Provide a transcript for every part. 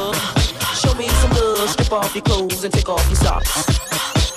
love. Show me some love. Strip off your clothes and take off your socks.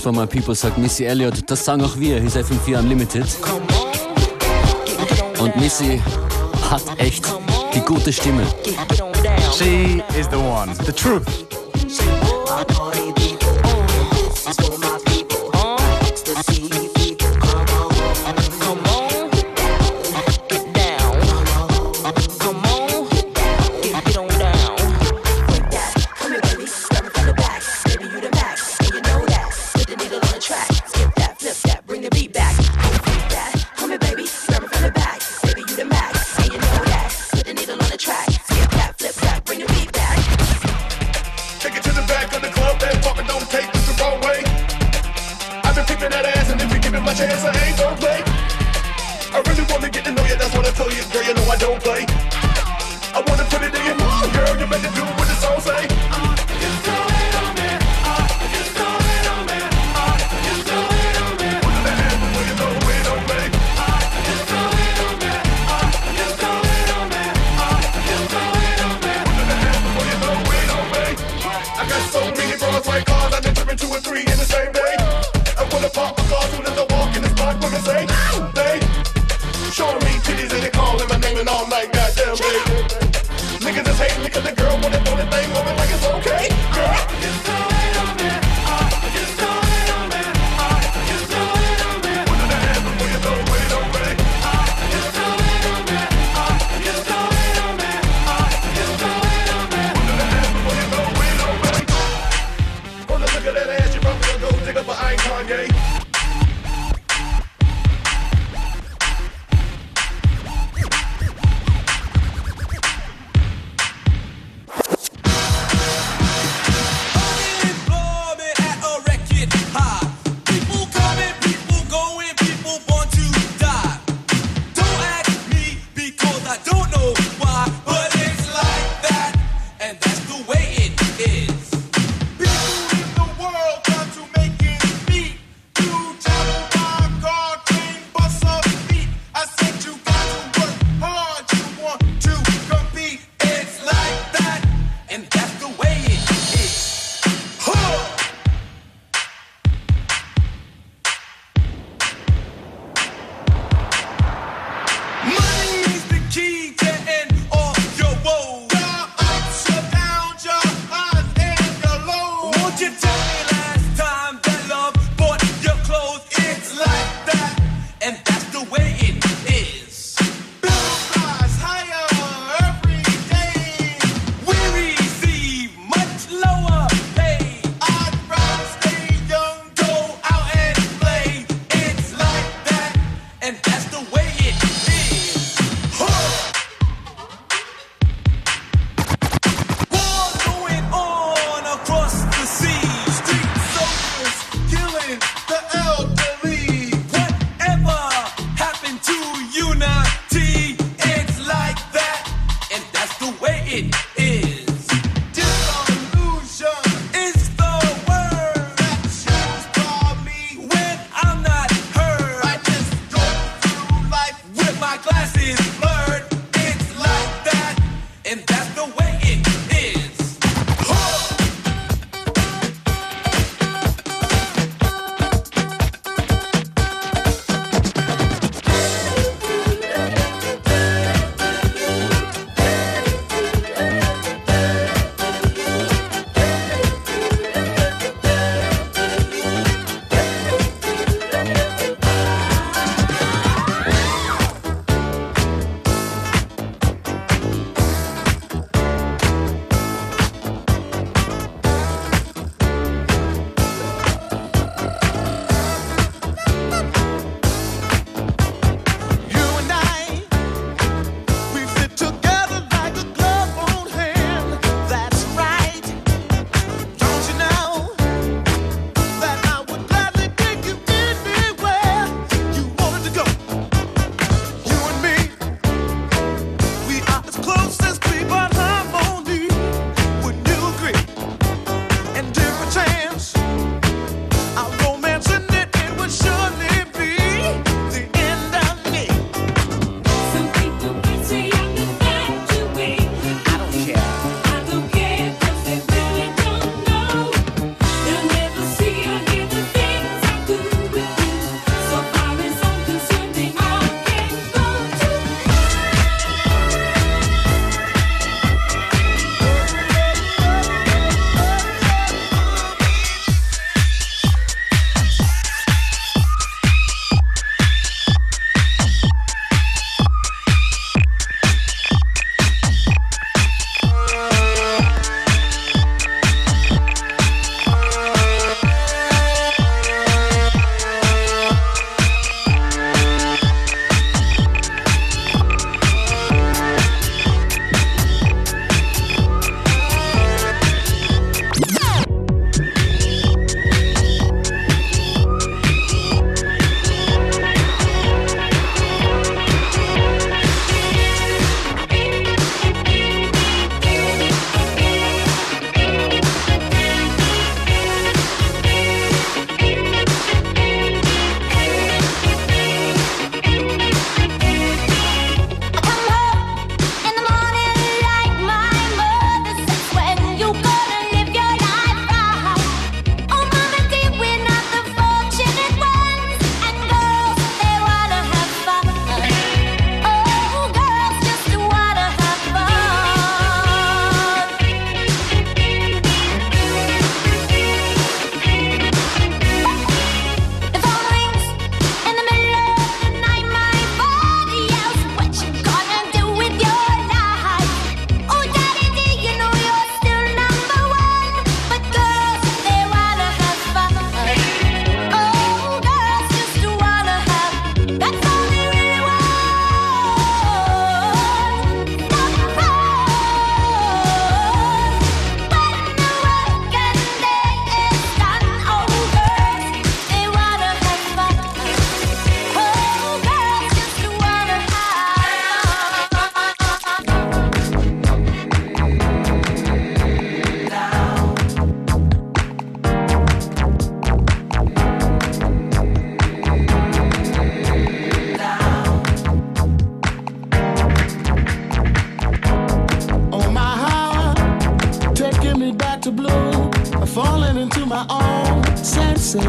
for my people, sagt Missy Elliott. Das sagen auch wir, hier sei FM4 Unlimited. Und Missy hat echt die gute Stimme. She is the one, the truth. all night, goddamn, baby. Niggas just hate niggas, niggas. My own senses.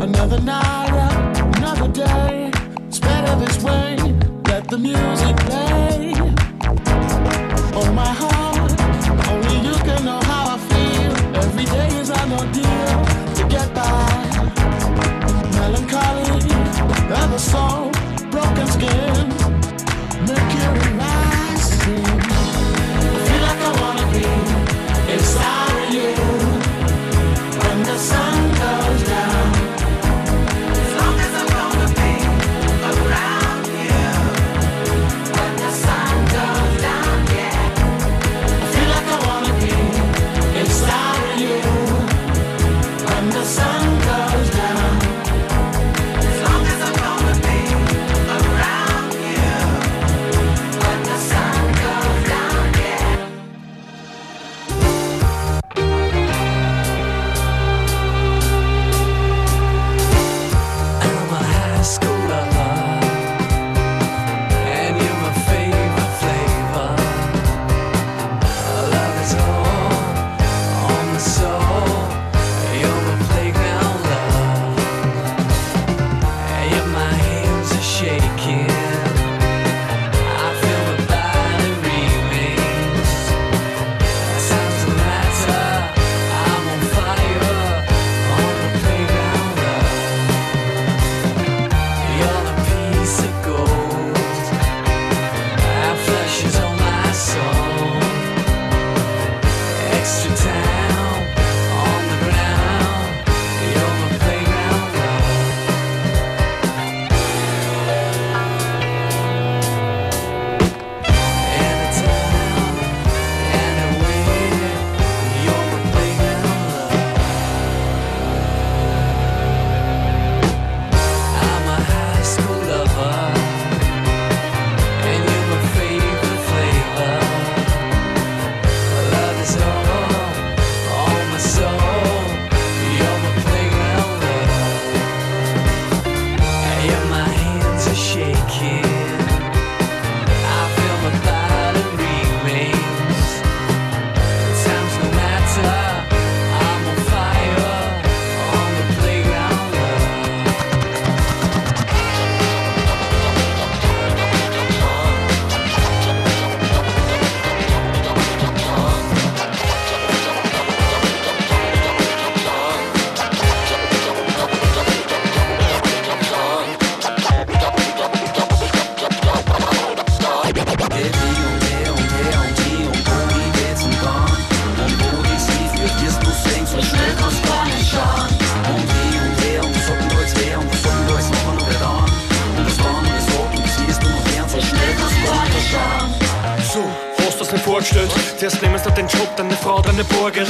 Another night, another day. It's better this way. Let the music play. Oh, my heart, only you can know how I feel. Every day is an ordeal to get by. Melancholy, other soul, broken skin, mercury nicht vorgestellt? Zuerst nehmen sie den Job, dann eine Frau, dann eine Borgen.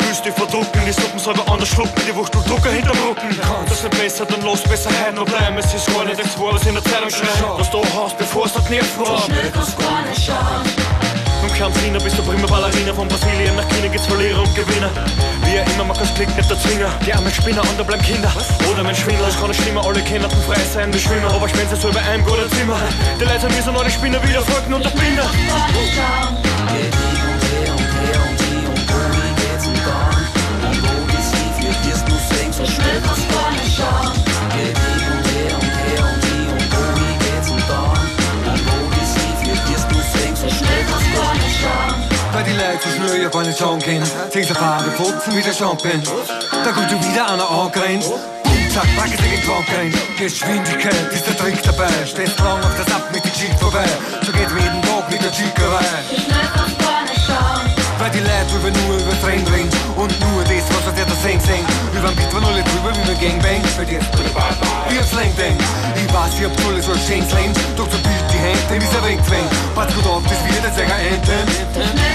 Willst dich verdrucken, die Suppen selber anders schlucken, die Wuchtel Drucker hinterm Rücken. Das nicht besser, dann los, besser heim noch bleiben. Es ist gar nicht das Wahr, was in der Zeitung schreibt. Was du hast, bevor es dort nervt war. Vom Kampfliner bis zur Prima Ballerina. Von Brasilien nach China geht's Verlierer und Gewinner. Wie er immer, man kann's klicken, nicht der Zwinger. Die armen Spinner und da bleiben Kinder. Oder mein Schwindler, es kann nicht schlimmer Alle können frei sein wie Schwimmer. Aber schwänzen so über einem guten Zimmer. Die Leute müssen alle Spinner wieder folgen und der Binder. Weil die Leute so schnell auf eine Song gehen Sich der Farbe putzen wie der Champagne. Da kommt schon wieder einer angrenzt Zack, packen sie den Krank rein Geschwindigkeit ist der Trick dabei Stehst lang auf das Ab mit der Geschichte vorbei So geht jeden Tag mit der Chickerei Weil die Leute über nur über Trend reden. Und nur das, was aus der Sing sing Überm Beat von alle drüber wie beim Gangbang Weil die ein Slang Ding Ich weiß, ich hab alle so schön Slang Doch so bild die Hände, wie sie wegzwängt Pass gut auf, das wird ein Enten. Wenn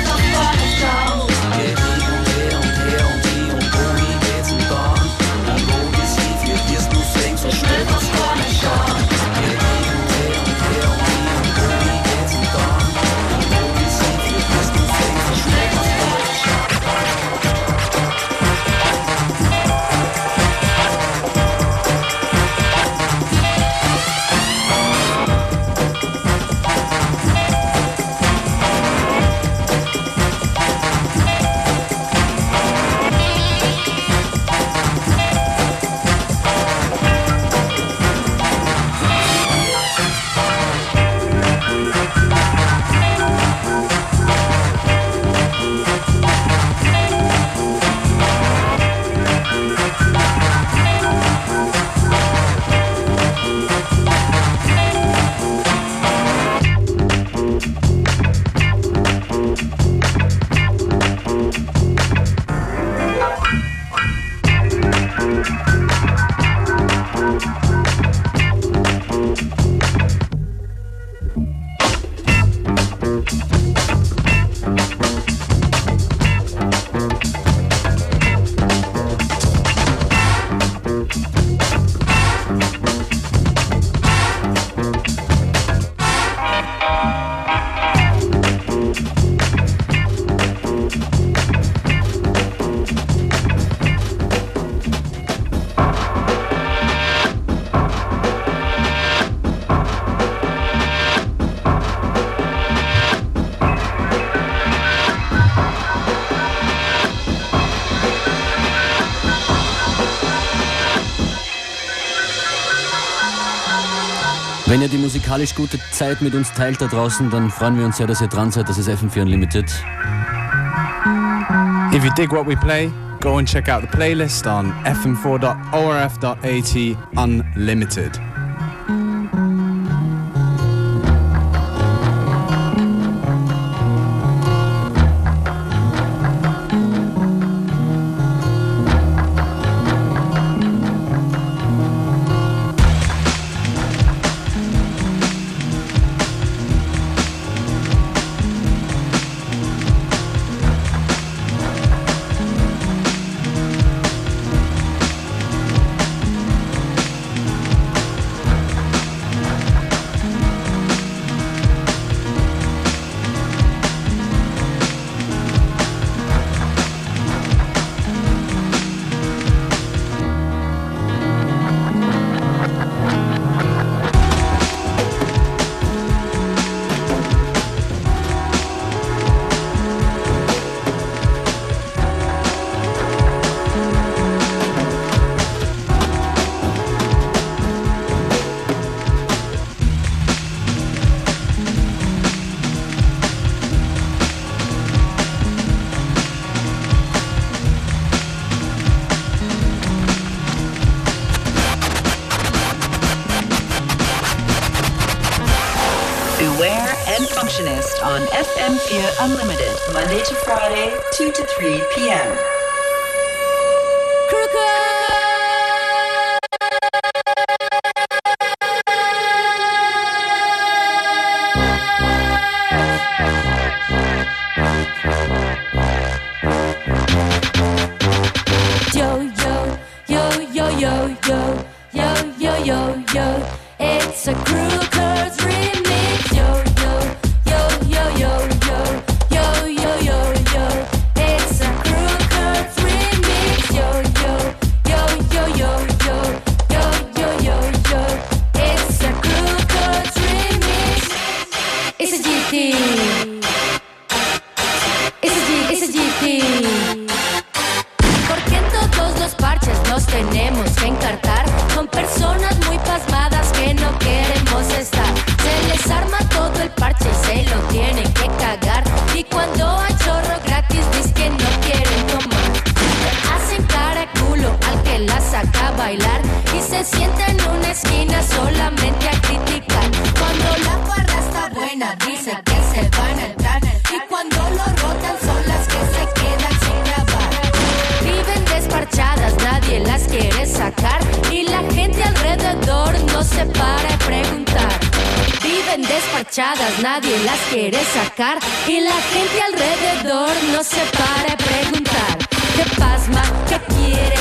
musikalisch gute Zeit mit uns teilt da draußen, dann freuen wir uns sehr, dass ihr dran seid. Das ist FM4 Unlimited. If you dig what we play, go and check out the playlist on fm4.orf.at Unlimited. Nadie las quiere sacar. Y la gente alrededor no se para preguntar. Qué pasma, qué quiere,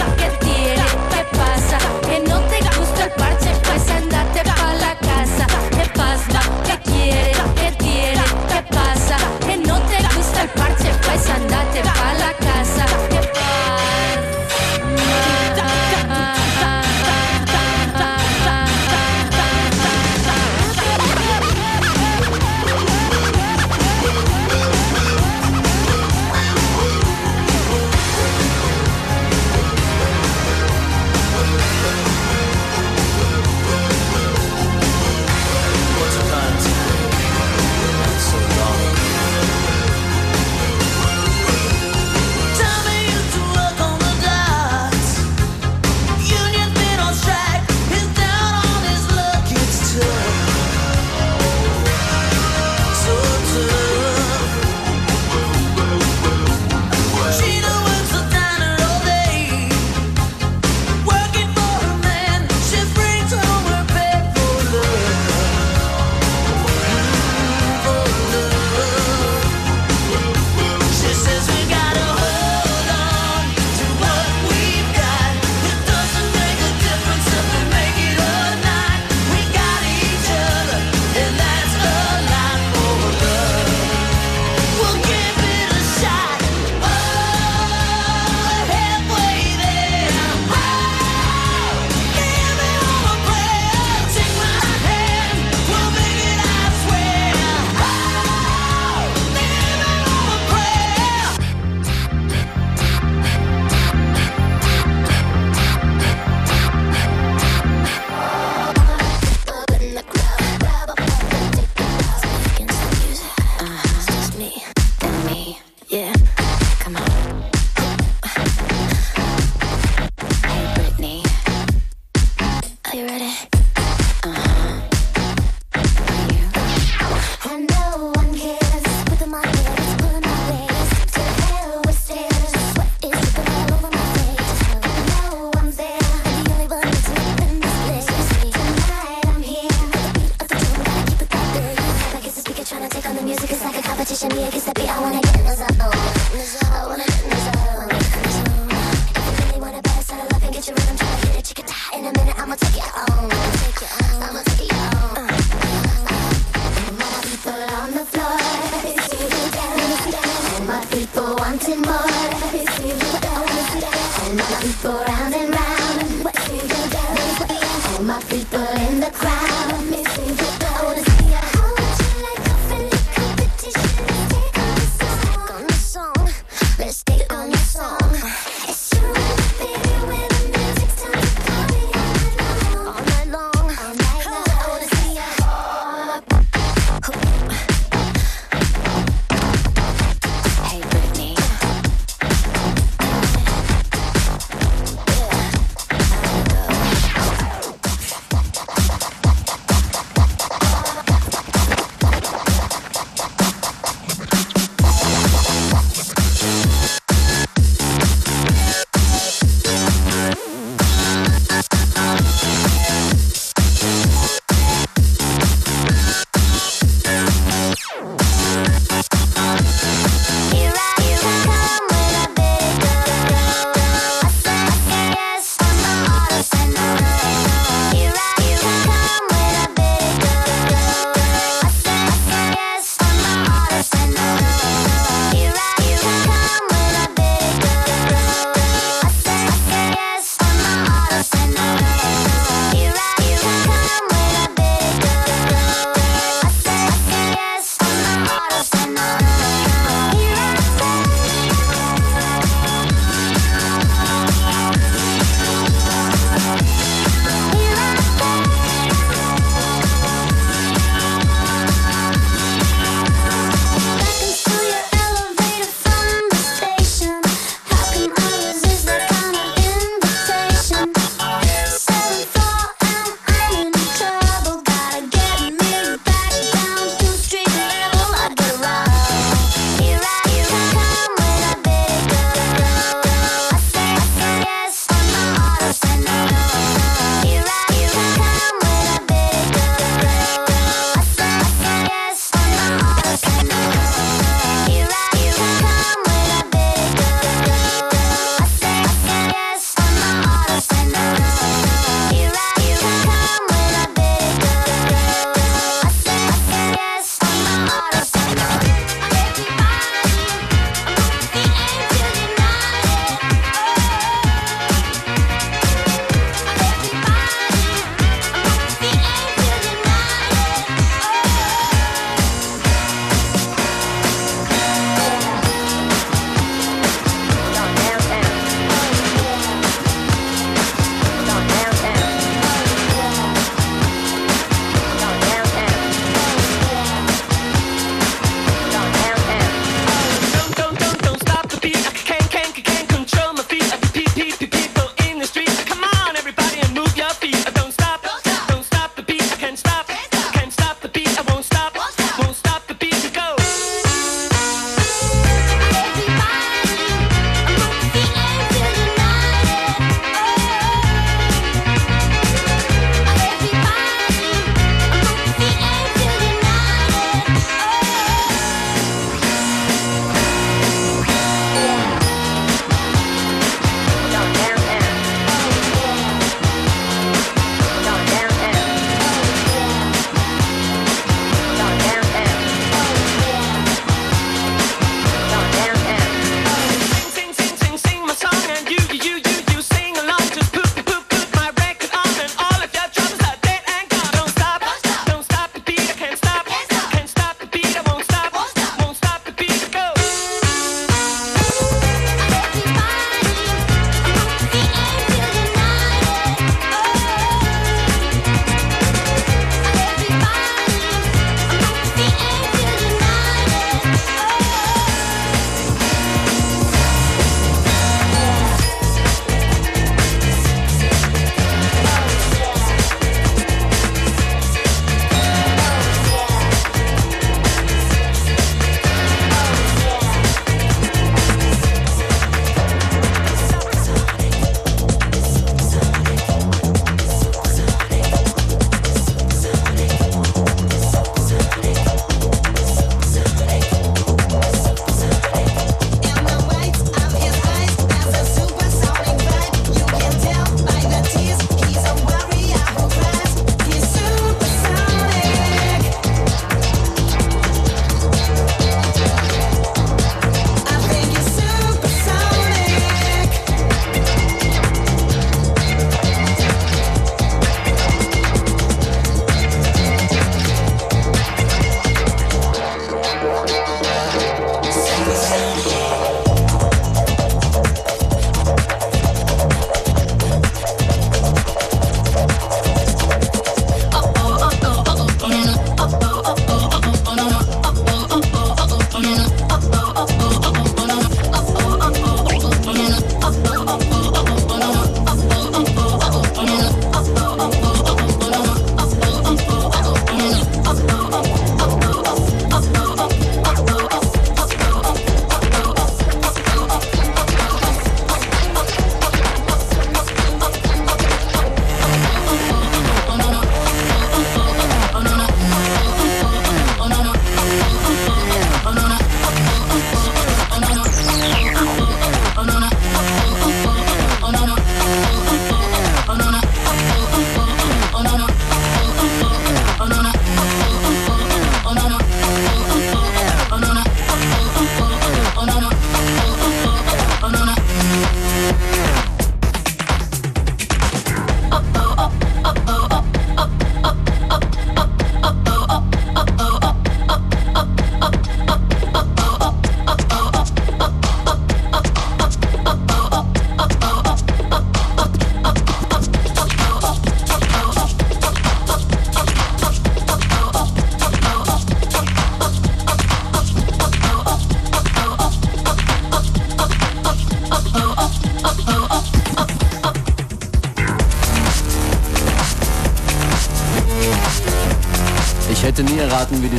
wanting more.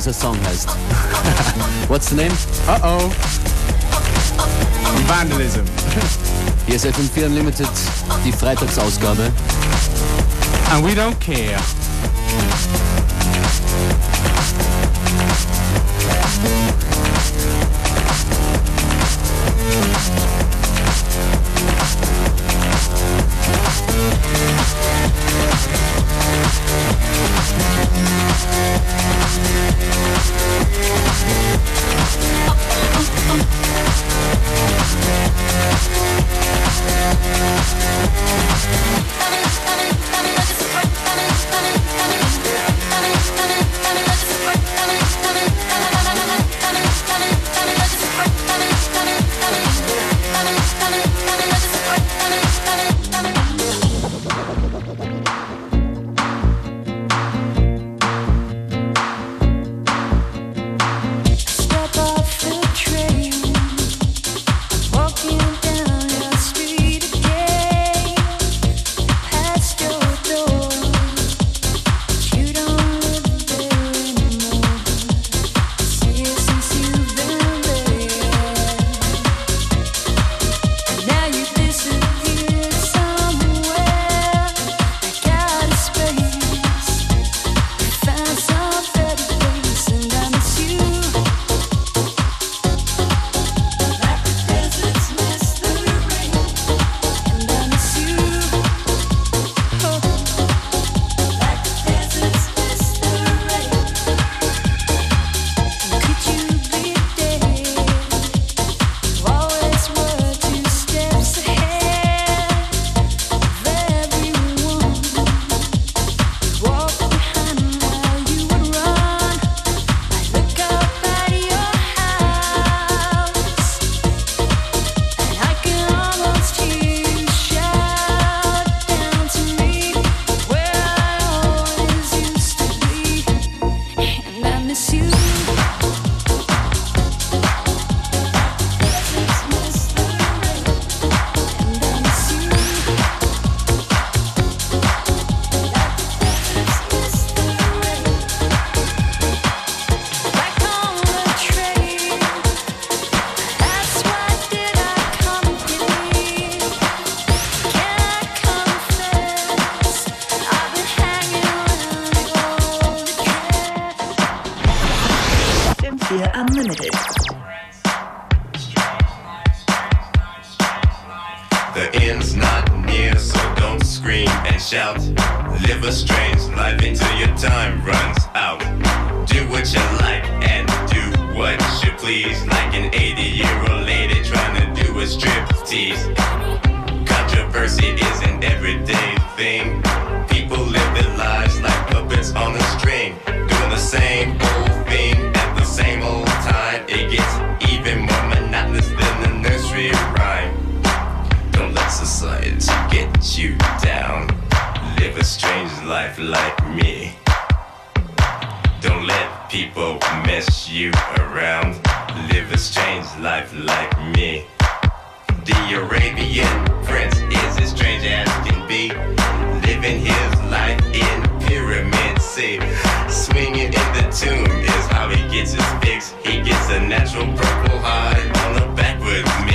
he's a song host. What's the name? Uh-oh. Vandalism. Hier ist FM4 Unlimited, die Freitagsausgabe. And we don't care. people mess you around. Livers change life like me. The Arabian prince is as strange as can be. Living his life in pyramid C. Swinging in the tomb is how he gets his fix. He gets a natural purple high on the back with me.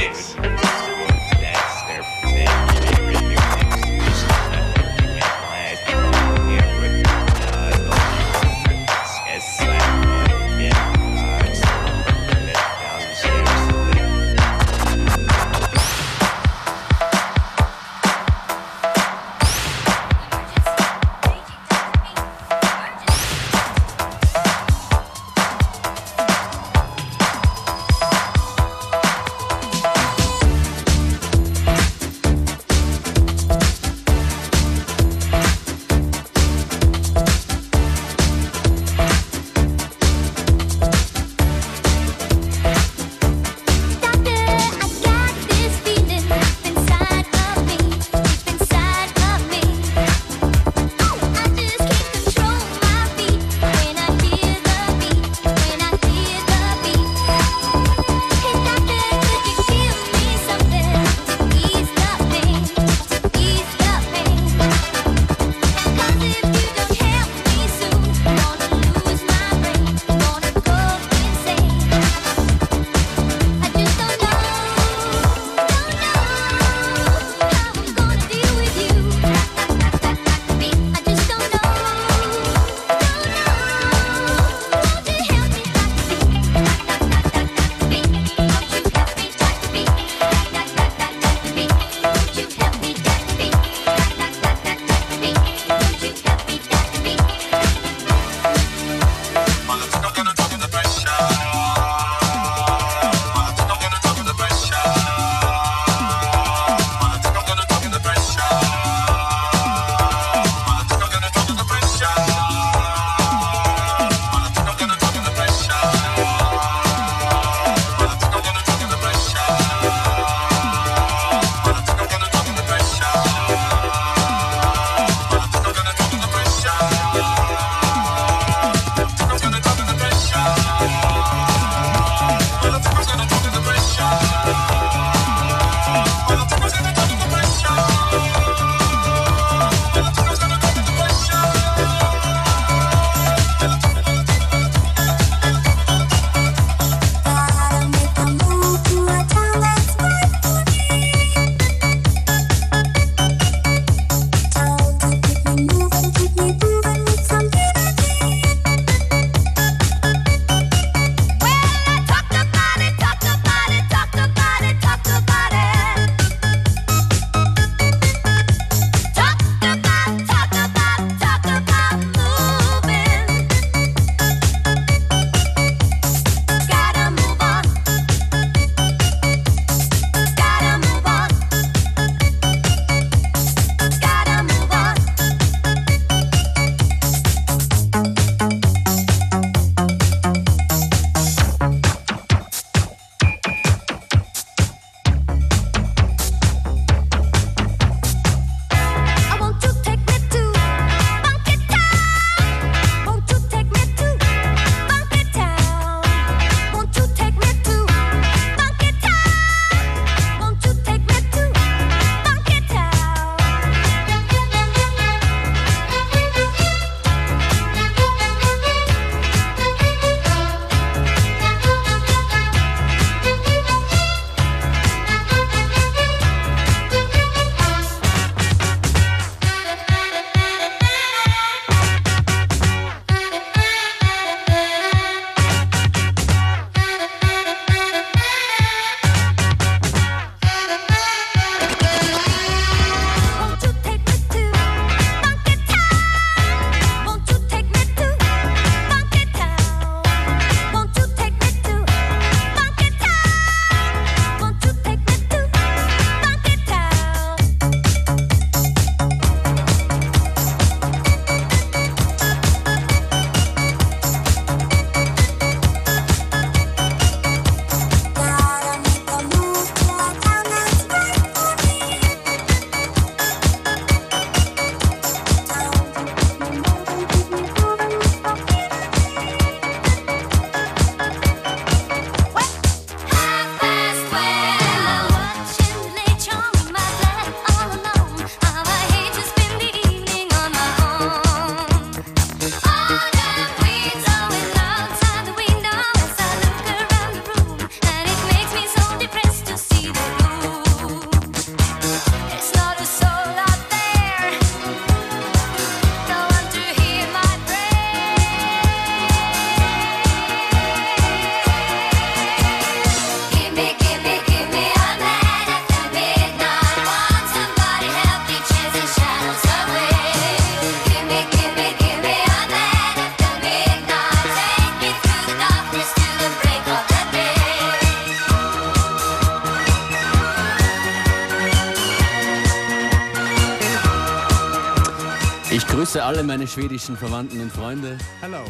Alle meine schwedischen Verwandten und Freunde. Hello.